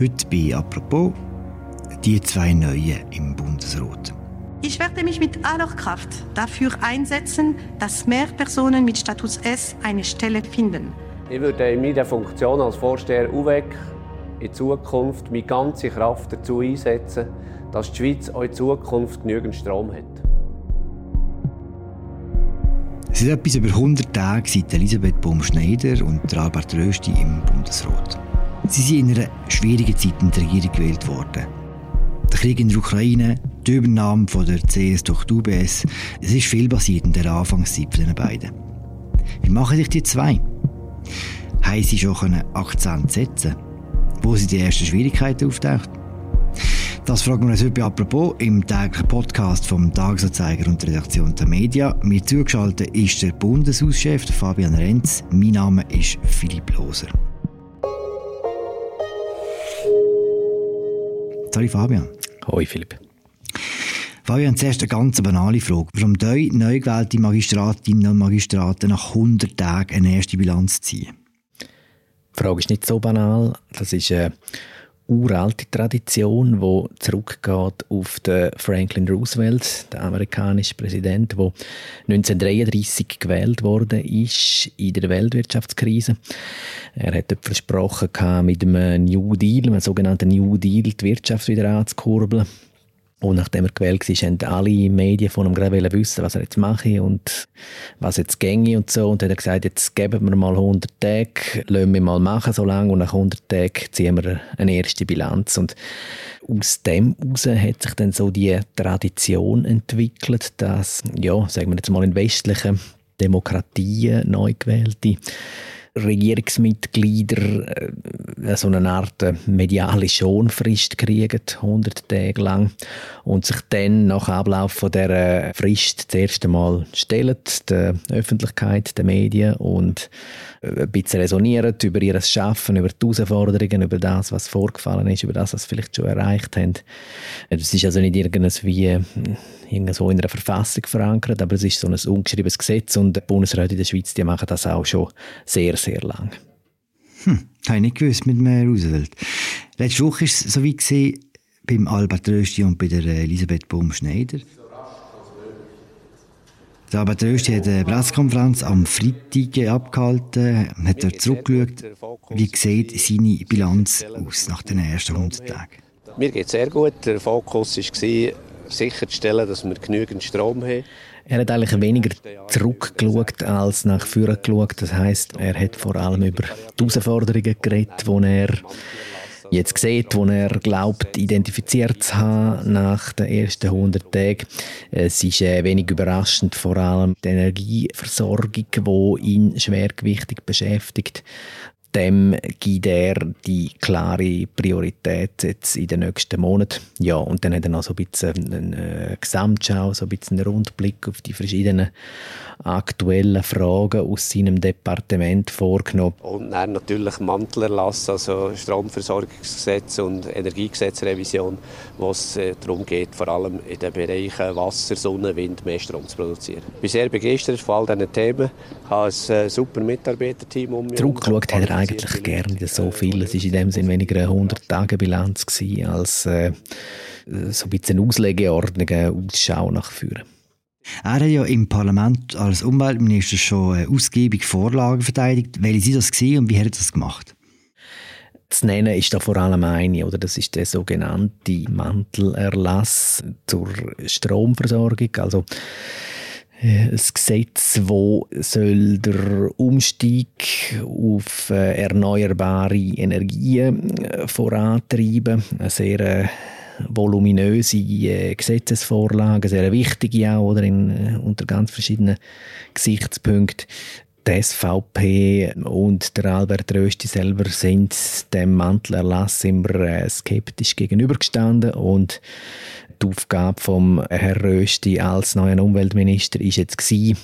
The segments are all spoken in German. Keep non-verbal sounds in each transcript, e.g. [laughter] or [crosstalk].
Heute bei «Apropos» die zwei Neuen im Bundesrat. Ich werde mich mit aller Kraft dafür einsetzen, dass mehr Personen mit Status S eine Stelle finden. Ich würde in meiner Funktion als Vorsteher UWEC in Zukunft meine ganze Kraft dazu einsetzen, dass die Schweiz auch in Zukunft genügend Strom hat. Es sind etwas über 100 Tage seit Elisabeth Baum-Schneider und Albert Rösti im Bundesrat. Sie sind in einer schwierigen Zeit in die Regierung gewählt worden. Der Krieg in der Ukraine, die Übernahme von der CS durch die UBS, es ist viel passiert in der Anfangszeit von den beiden. Wie machen sich die zwei? Haben sie schon Akzent setzen wo sind die ersten Schwierigkeiten auftaucht? Das fragen wir uns heute apropos im täglichen Podcast vom Tagesanzeiger und der Redaktion der Media. Mir zugeschaltet ist der Bundeshauschef Fabian Renz. Mein Name ist Philipp Loser. Sorry Fabian. Hoi Philipp. Fabian, zuerst eine ganz banale Frage. Warum neu, neu gewählte Magistratinnen und Magistraten nach 100 Tagen eine erste Bilanz ziehen? Die Frage ist nicht so banal. Das ist eine uralte Tradition, die zurückgeht auf den Franklin Roosevelt, den amerikanischen Präsident, der 1933 gewählt wurde ist in der Weltwirtschaftskrise. Er hat dort versprochen, mit einem New Deal, einem sogenannten New Deal, die Wirtschaft wieder anzukurbeln. Und nachdem er gewählt war, haben alle Medien von ihm gerade wissen, was er jetzt mache und was jetzt ginge und so. Und dann hat er gesagt, jetzt geben wir mal 100 Tage, lassen wir mal machen so lange und nach 100 Tagen ziehen wir eine erste Bilanz. Und aus dem heraus hat sich dann so die Tradition entwickelt, dass, ja, sagen wir jetzt mal in westlichen Demokratien neu gewählte Regierungsmitglieder äh, so eine Art äh, mediale Schonfrist kriegen, 100 Tage lang, und sich dann nach Ablauf von der Frist das erste Mal stellen, der Öffentlichkeit, den Medien und äh, ein bisschen resonieren über ihr Schaffen, über die Herausforderungen, über das, was vorgefallen ist, über das, was sie vielleicht schon erreicht haben. Es ist also nicht irgendwas wie so in einer Verfassung verankert, aber es ist so ein ungeschriebenes Gesetz und die Bundesräte in der Schweiz die machen das auch schon sehr, sehr lang. Hm, habe ich nicht gewusst mit dem Roosevelt. Letzte Woche war es so wie gesehen beim Albert Rösti und bei der Elisabeth Baum-Schneider. Der Albert Rösti hat eine Pressekonferenz am Freitag abgehalten, hat dort zurückgeschaut. Wie sieht seine Bilanz aus nach den ersten 100 Tagen? Mir geht es sehr gut. Der Fokus war, sicherzustellen, dass wir genügend Strom haben. Er hat eigentlich weniger zurückgeschaut als nach vorne geschaut. Das heißt, er hat vor allem über die Herausforderungen geredet, die er jetzt sieht, wo er glaubt, identifiziert zu haben nach den ersten 100 Tagen. Es ist äh, wenig überraschend, vor allem die Energieversorgung, die ihn schwergewichtig beschäftigt dem gibt er die klare Priorität jetzt in den nächsten Monaten. Ja, und dann hat er noch so ein bisschen eine Gesamtschau, so ein bisschen einen Rundblick auf die verschiedenen aktuellen Fragen aus seinem Departement vorgenommen. Und dann natürlich Mantelerlass, also Stromversorgungsgesetz und Energiegesetzrevision, wo es äh, darum geht, vor allem in den Bereichen Wasser, Sonne, Wind mehr Strom zu produzieren. Ich bin sehr begeistert von all diesen Themen. Ich habe ein äh, super Mitarbeiterteam um mich. Zurückgeschaut hat er eigentlich gerne so viel. Es war in dem Sinne weniger eine 100-Tage-Bilanz als äh, so ein bisschen Auslegeordnung, Ausschau nach vorne. Er hat ja im Parlament als Umweltminister schon ausgiebig Vorlagen verteidigt. Welche sind das gewesen und wie hat er das gemacht? Zu nennen ist da vor allem eine, oder das ist der sogenannte Mantelerlass zur Stromversorgung. Also ein Gesetz, wo soll der Umstieg auf äh, erneuerbare Energien äh, vorantreiben. Eine sehr äh, voluminöse Gesetzesvorlage, sehr wichtige auch, oder in, unter ganz verschiedenen Gesichtspunkten. Die SVP und der Albert Rösti selber sind dem Mantelerlass immer skeptisch gegenübergestanden und die Aufgabe von Herrn Rösti als neuen Umweltminister ist jetzt gewesen,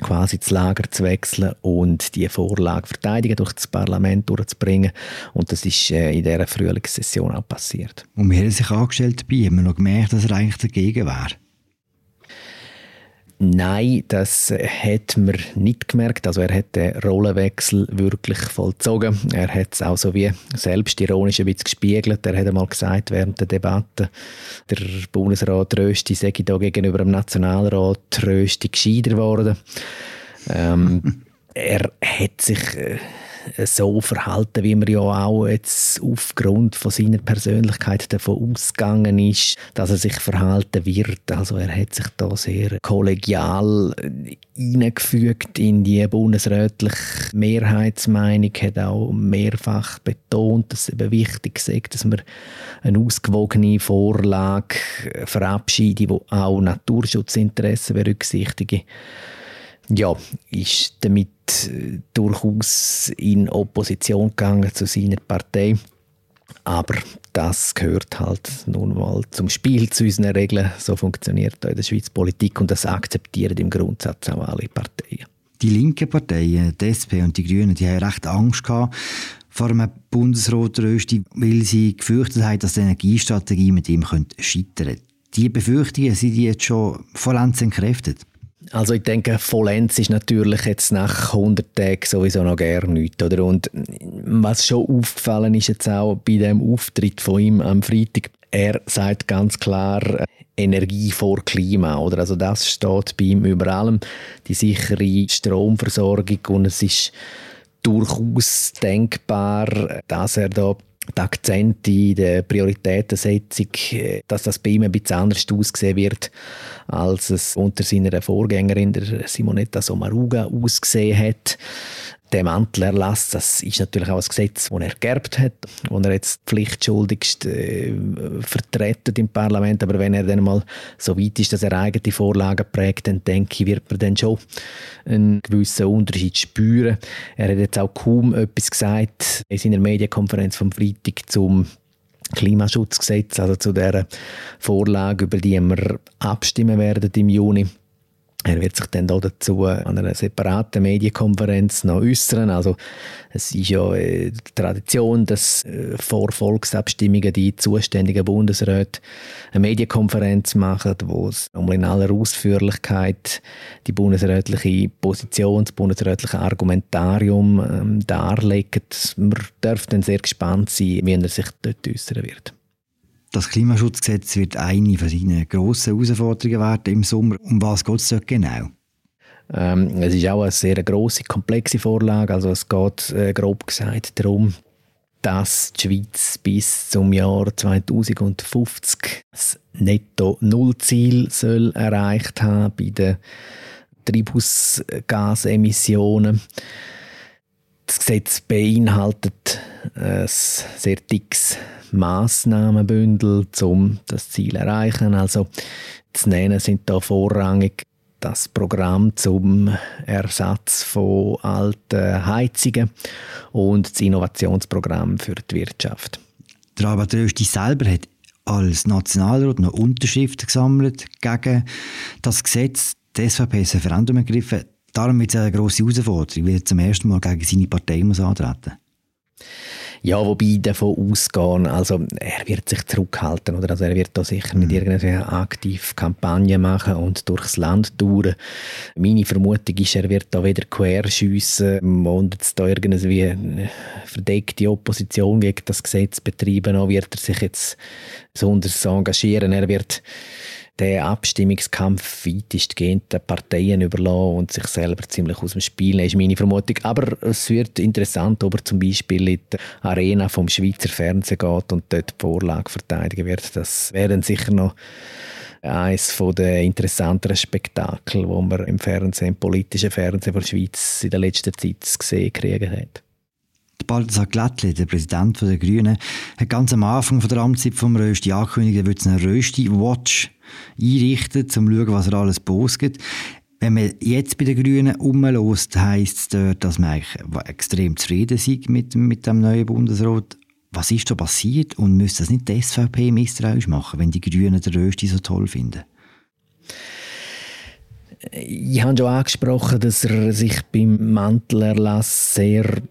quasi das Lager zu wechseln und die Vorlage verteidigen durch das Parlament durchzubringen. Und das ist äh, in dieser Frühlingssession auch passiert. Und wir haben sich angestellt dabei, haben wir noch gemerkt, dass er eigentlich dagegen wäre. Nein, das hat man nicht gemerkt. Also er hat den Rollenwechsel wirklich vollzogen. Er hat es auch so wie selbstironisch ein bisschen gespiegelt. Er hat einmal gesagt während der Debatte, der Bundesrat Rösti sei da gegenüber dem Nationalrat Rösti gescheiter geworden. Ähm, [laughs] er hat sich äh, so verhalten, wie man ja auch jetzt aufgrund von seiner Persönlichkeit davon ausgegangen ist, dass er sich verhalten wird. Also er hat sich da sehr kollegial hineingefügt in die bundesrätliche Mehrheitsmeinung, hat auch mehrfach betont, dass es eben wichtig ist, dass man eine ausgewogene Vorlage verabschieden, die auch Naturschutzinteressen berücksichtigen ja, ist damit äh, durchaus in Opposition gegangen zu seiner Partei. Aber das gehört halt nun mal zum Spiel, zu unseren Regeln. So funktioniert in der Schweiz Politik und das akzeptieren im Grundsatz auch alle Parteien. Die linken Parteien, die SP und die Grünen, die haben recht Angst gehabt vor einem Bundesrat Rösti, weil sie gefürchtet haben, dass die Energiestrategie mit ihm scheitern könnte. Die Befürchtungen sind jetzt schon vollends entkräftet. Also ich denke, vollends ist natürlich jetzt nach 100 Tagen sowieso noch gar nichts. Oder? Und was schon aufgefallen ist jetzt auch bei dem Auftritt von ihm am Freitag, er sagt ganz klar, Energie vor Klima. Oder? Also das steht bei ihm über allem. Die sichere Stromversorgung und es ist durchaus denkbar, dass er da die Akzente in der Prioritätensetzung, äh, dass das bei ihm ein bisschen anders aussehen wird, als es unter seiner Vorgängerin, der Simonetta Sommaruga, ausgesehen hat der Mantelerlass, das ist natürlich auch ein Gesetz, das er geerbt hat, das er jetzt pflichtschuldigst äh, vertreten im Parlament. Aber wenn er dann mal so weit ist, dass er eigene Vorlagen prägt, dann denke ich, wird man dann schon einen gewissen Unterschied spüren. Er hat jetzt auch kaum etwas gesagt in seiner Medienkonferenz vom Freitag zum Klimaschutzgesetz, also zu der Vorlage, über die wir abstimmen werden im Juni. Er wird sich dann dazu an einer separaten Medienkonferenz noch äußern. Also es ist ja äh, Tradition, dass äh, vor Volksabstimmungen die zuständigen Bundesräte eine Medienkonferenz machen, wo es nochmal in aller Ausführlichkeit die bundesrätliche Position, das bundesrätliche Argumentarium ähm, darlegen. Man darf dann sehr gespannt sein, wie er sich dort äußern wird. Das Klimaschutzgesetz wird eine von seinen grossen Herausforderungen werden im Sommer. Um was geht es dort genau? Ähm, es ist auch eine sehr grosse, komplexe Vorlage. Also es geht äh, grob gesagt darum, dass die Schweiz bis zum Jahr 2050 das Netto-Null-Ziel erreicht haben bei den Treibhausgasemissionen. Das Gesetz beinhaltet ein sehr dickes Massnahmenbündel, um das Ziel zu erreichen. Also zu nennen sind da vorrangig das Programm zum Ersatz von alten Heizungen und das Innovationsprogramm für die Wirtschaft. Der Albert Rösti selber hat als Nationalrat noch Unterschriften gesammelt gegen das Gesetz. Die SVP ist ein Referendum ergriffen. Darum wird es eine grosse Herausforderung, weil er zum ersten Mal gegen seine Partei muss antreten muss. Ja, wobei davon ausgehen, also er wird sich zurückhalten, oder? Also er wird da sicher nicht mhm. irgendeine aktiv Kampagne machen und durchs Land touren. Meine Vermutung ist, er wird da wieder querschiessen und jetzt da irgendwie verdeckte Opposition gegen das Gesetz betreiben, auch wird er sich jetzt besonders engagieren. Er wird den Abstimmungskampf weitestgehend den Parteien überlassen und sich selber ziemlich aus dem Spiel nehmen, ist meine Vermutung. Aber es wird interessant, ob er zum Beispiel in die Arena vom Schweizer Fernsehen geht und dort die Vorlage verteidigen wird. Das wäre sicher noch eines der interessanteren Spektakel, wo man im Fernsehen, im politischen Fernsehen der Schweiz in der letzten Zeit gesehen kriegen hat. Balthasar Glättli, der Präsident der Grünen, hat ganz am Anfang der Amtszeit vom Rösti angekündigt, er würde eine Rösti-Watch einrichten, um zu schauen, was er alles postet. Wenn man jetzt bei den Grünen umlässt, heisst es dort, dass man eigentlich extrem zufrieden ist mit, mit dem neuen Bundesrat. Was ist da passiert und müsste das nicht die SVP misstrauisch machen, wenn die Grünen den Rösti so toll finden? Ich habe schon angesprochen, dass er sich beim Mantelerlass sehr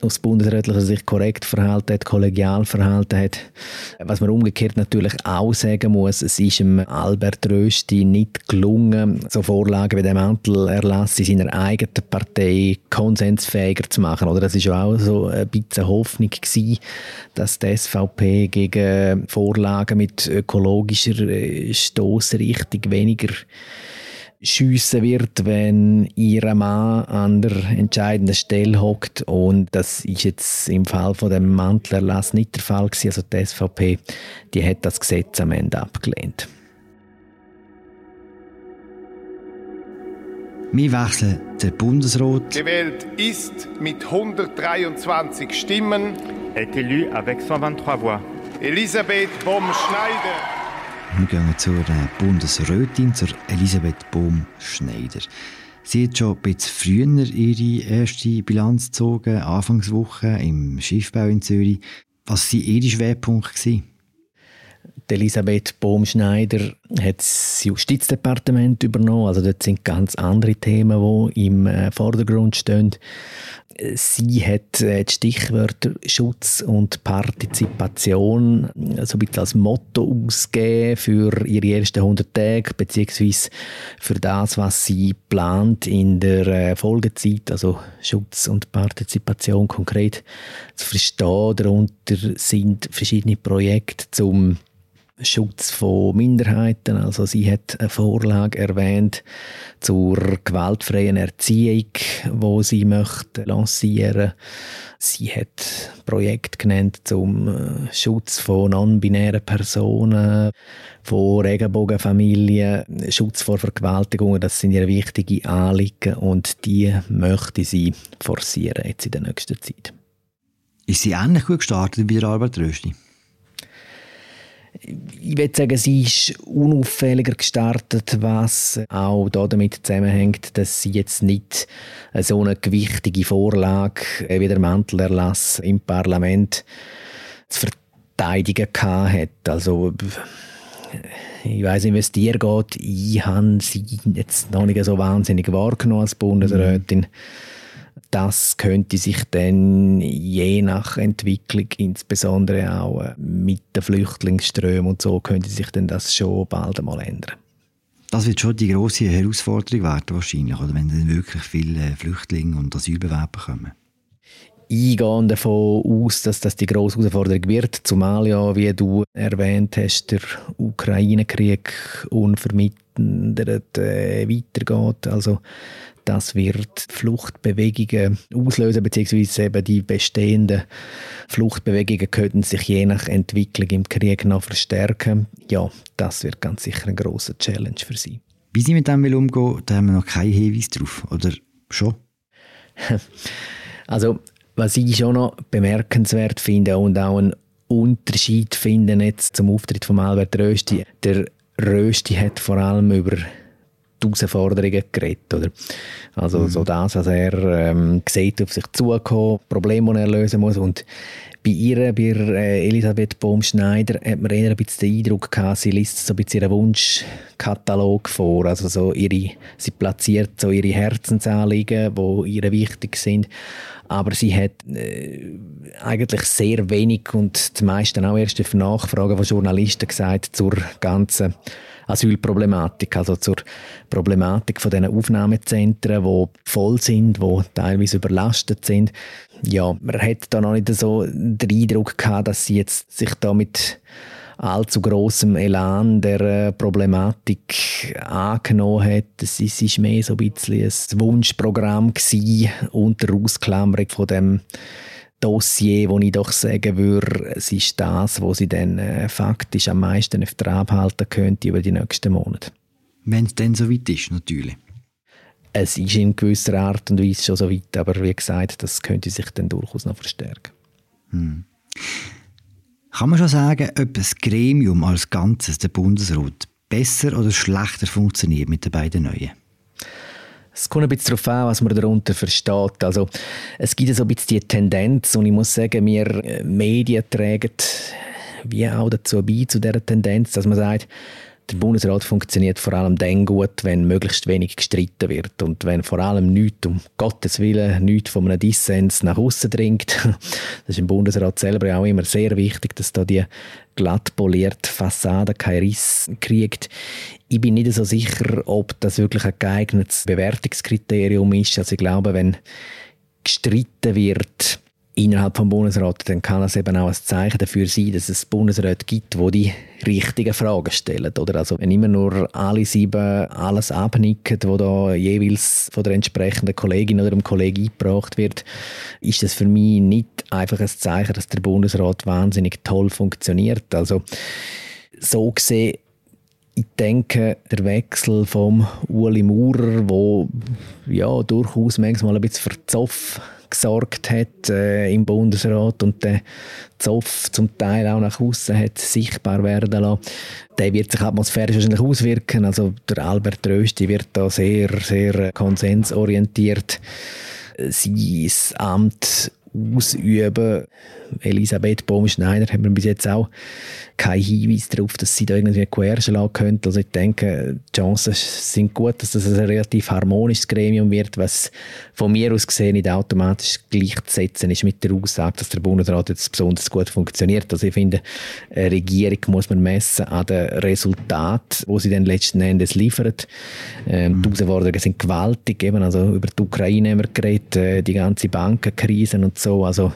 aus bundesrätlicher Sicht korrekt verhalten hat, kollegial verhalten hat. Was man umgekehrt natürlich auch sagen muss, es ist dem Albert Rösti nicht gelungen, so Vorlagen wie der Mantelerlass in seiner eigenen Partei konsensfähiger zu machen. Oder das ist auch so ein bisschen Hoffnung gewesen, dass die SVP gegen Vorlagen mit ökologischer äh, Stoßrichtung weniger schiessen wird, wenn ihr Mann an der entscheidenden Stelle hockt. Und das ist jetzt im Fall von dem Mantelerlass nicht der Fall gewesen. Also die SVP, die hat das Gesetz am Ende abgelehnt. Wir wechseln den Bundesrat. Gewählt ist mit 123 Stimmen. Est élu avec 123 voix. Elisabeth Bohm-Schneider. Wir gehen zur Bundesrätin, zur Elisabeth Bohm-Schneider. Sie hat schon ein bisschen früher ihre erste Bilanz gezogen, Anfangswoche im Schiffbau in Zürich. Was waren Ihre Schwerpunkte? Elisabeth Bohm-Schneider hat das Justizdepartement übernommen. Also dort sind ganz andere Themen, die im äh, Vordergrund stehen. Sie hat äh, die Stichwörter Schutz und Partizipation so ein bisschen als Motto ausgegeben für ihre ersten 100 Tage, beziehungsweise für das, was sie plant in der äh, Folgezeit, also Schutz und Partizipation konkret zu verstehen. Darunter sind verschiedene Projekte zum Schutz von Minderheiten. Also sie hat eine Vorlage erwähnt zur gewaltfreien Erziehung, wo sie möchte lancieren. Sie hat Projekt genannt zum äh, Schutz von non-binären Personen, von Regenbogenfamilien, Schutz vor Vergewaltigungen. Das sind ihre wichtigen Anliegen und die möchte sie forcieren jetzt in der nächsten Zeit. Ist sie ähnlich gut gestartet wie der Albert Rösti? Ich würde sagen, sie ist unauffälliger gestartet, was auch damit zusammenhängt, dass sie jetzt nicht so eine gewichtige Vorlage wie der Mantelerlass im Parlament zu verteidigen hat. Also ich weiß nicht, wie es dir geht. Ich habe sie jetzt noch nicht so wahnsinnig wahrgenommen als Bundesrätin. Mhm das könnte sich dann je nach Entwicklung, insbesondere auch äh, mit den Flüchtlingsströmen und so, könnte sich dann das schon bald einmal ändern. Das wird schon die große Herausforderung werden wahrscheinlich, oder wenn dann wirklich viele Flüchtlinge und Asylbewerber kommen. Ich gehe davon aus, dass das die grosse Herausforderung wird, zumal ja, wie du erwähnt hast, der Ukraine-Krieg unvermittelt äh, weitergeht. Also das wird Fluchtbewegungen auslösen, beziehungsweise eben die bestehenden Fluchtbewegungen könnten sich je nach Entwicklung im Krieg noch verstärken. Ja, das wird ganz sicher ein großer Challenge für sie. Wie sie mit dem will umgehen, da haben wir noch keinen Hinweis drauf, oder schon? [laughs] Also, was ich schon noch bemerkenswert finde und auch einen Unterschied finde jetzt zum Auftritt von Albert Rösti, der Rösti hat vor allem über Herausforderungen geredet. Oder? Also mhm. so das, was er ähm, sieht, auf sich zukommen, Probleme, die er lösen muss. Und bei ihr, bei äh, Elisabeth Bohm-Schneider, hat man eher ein bisschen den Eindruck gehabt, sie liest so ein bisschen ihren Wunschkatalog vor. Also so ihre, sie platziert so ihre Herzensanliegen, die ihr wichtig sind. Aber sie hat äh, eigentlich sehr wenig und die meisten auch erst auf Nachfragen von Journalisten gesagt zur ganzen Asylproblematik, also zur Problematik von diesen Aufnahmezentren, die voll sind, die teilweise überlastet sind. Ja, man hat da noch nicht so den Eindruck gehabt, dass sie jetzt sich da mit allzu großem Elan der äh, Problematik angenommen hat. Es ist mehr so ein bisschen ein Wunschprogramm unter Ausklammerung von dem Dossier, wo ich doch sagen würde, es ist das, wo sie dann äh, faktisch am meisten auf der abhalten könnte über die nächsten Monate. Wenn es dann so weit ist, natürlich. Es ist in gewisser Art und Weise schon so weit, aber wie gesagt, das könnte sich dann durchaus noch verstärken. Hm. Kann man schon sagen, ob das Gremium als Ganzes, der Bundesrat, besser oder schlechter funktioniert mit den beiden neuen? Es kommt ein bisschen darauf an, was man darunter versteht. Also, es gibt so ein bisschen die Tendenz, und ich muss sagen, wir äh, Medien tragen wie auch dazu bei, zu dieser Tendenz, dass man sagt, der Bundesrat funktioniert vor allem dann gut, wenn möglichst wenig gestritten wird und wenn vor allem nichts, um Gottes Willen, nichts von einem Dissens nach außen dringt. [laughs] Das ist im Bundesrat selber auch immer sehr wichtig, dass da die glatt polierte Fassade keinen Riss kriegt. Ich bin nicht so sicher, ob das wirklich ein geeignetes Bewertungskriterium ist. Also ich glaube, wenn gestritten wird, innerhalb vom Bundesrat, dann kann es eben auch ein Zeichen dafür sein, dass es Bundesräte gibt, wo die richtigen Fragen stellen. Oder? Also wenn immer nur alle sieben alles abnicken, wo da jeweils von der entsprechenden Kollegin oder dem Kollegen eingebracht wird, ist das für mich nicht einfach ein Zeichen, dass der Bundesrat wahnsinnig toll funktioniert. Also so gesehen ich denke, der Wechsel vom Uli Maurer, wo ja durchaus manchmal ein bisschen für Zoff gesorgt hat äh, im Bundesrat und der Zoff zum Teil auch nach außen hat sichtbar werden lassen. Der wird sich atmosphärisch wahrscheinlich auswirken. Also der Albert Rösti wird da sehr, sehr konsensorientiert sein Amt ausüben. Elisabeth Baumschneider hat bis jetzt auch keinen Hinweis darauf, dass sie da irgendwie coercion lassen könnte. Also ich denke, die Chancen sind gut, dass das ein relativ harmonisches Gremium wird, was von mir aus gesehen nicht automatisch gleichzusetzen ist mit der Aussage, dass der Bundesrat jetzt besonders gut funktioniert. Also ich finde, eine Regierung muss man messen an den Resultaten, wo sie dann letzten Endes liefert. Ähm, die Herausforderungen sind gewaltig, eben, also über die Ukraine haben wir geredet, äh, die ganze Bankenkrise und so, also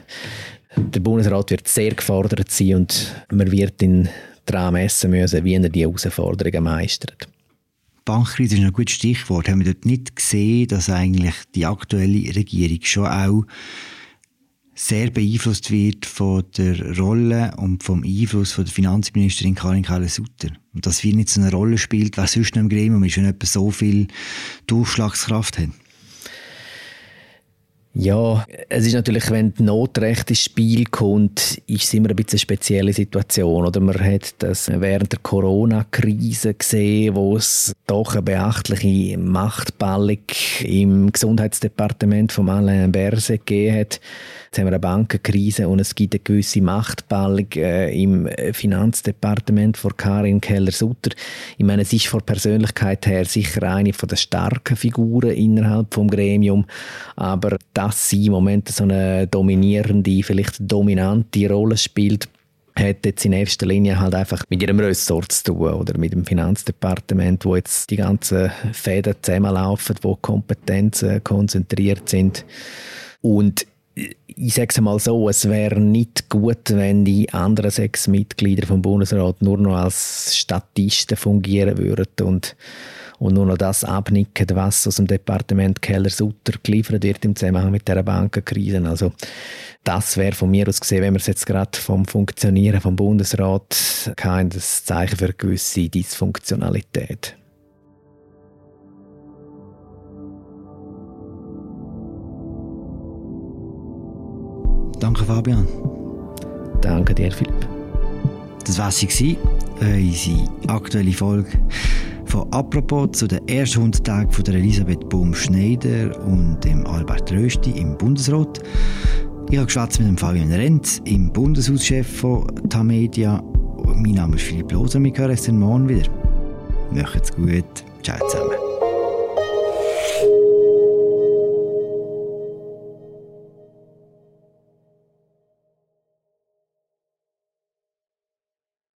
der Bundesrat wird sehr gefordert sein und man wird ihn daran messen müssen, wie er die Herausforderungen meistert. Bankkrise ist ein gutes Stichwort. Haben wir dort nicht gesehen, dass eigentlich die aktuelle Regierung schon auch sehr beeinflusst wird von der Rolle und vom Einfluss von der Finanzministerin Karin Keller-Sutter. Und dass wir nicht so eine Rolle spielt, was sonst im Gremium ist, wenn jemand so viel Durchschlagskraft hat. Ja, es ist natürlich, wenn die Notrecht ins Spiel kommt, ist es immer ein bisschen eine spezielle Situation. Oder man hat das während der Corona-Krise gesehen, wo es doch eine beachtliche Machtballung im Gesundheitsdepartement von Alain Berset gegeben hat Jetzt haben wir eine Bankenkrise und es gibt eine gewisse Machtballung äh, im Finanzdepartement von Karin Keller-Sutter. Ich meine, es ist von Persönlichkeit her sicher eine der starken Figuren innerhalb vom Gremium, aber dass sie im Moment so eine dominierende, vielleicht dominante Rolle spielt, hat jetzt in erster Linie halt einfach mit ihrem Ressort zu tun oder mit dem Finanzdepartement, wo jetzt die ganzen Fäden zusammenlaufen, wo Kompetenzen konzentriert sind. Und ich sage es mal so, es wäre nicht gut, wenn die anderen sechs Mitglieder vom Bundesrat nur noch als Statisten fungieren würden und, und nur noch das abnicken, was aus dem Departement Keller-Sutter geliefert wird im Zusammenhang mit der Bankenkrise. Also das wäre von mir aus gesehen, wenn wir es jetzt gerade vom Funktionieren vom Bundesrat kein Zeichen für eine gewisse Dysfunktionalität. Danke, Fabian. Danke dir, Philipp. Das war sie, unsere aktuelle Folge von «Apropos» zu den ersten 100 Tagen von der Elisabeth Baum-Schneider und dem Albert Rösti im Bundesrat. Ich habe geschwätzt mit dem Fabian Renz, im Bundeshauschef von Tamedia. Mein Name ist Philipp Loser, wir hören uns morgen wieder. Macht's gut. Ciao zusammen.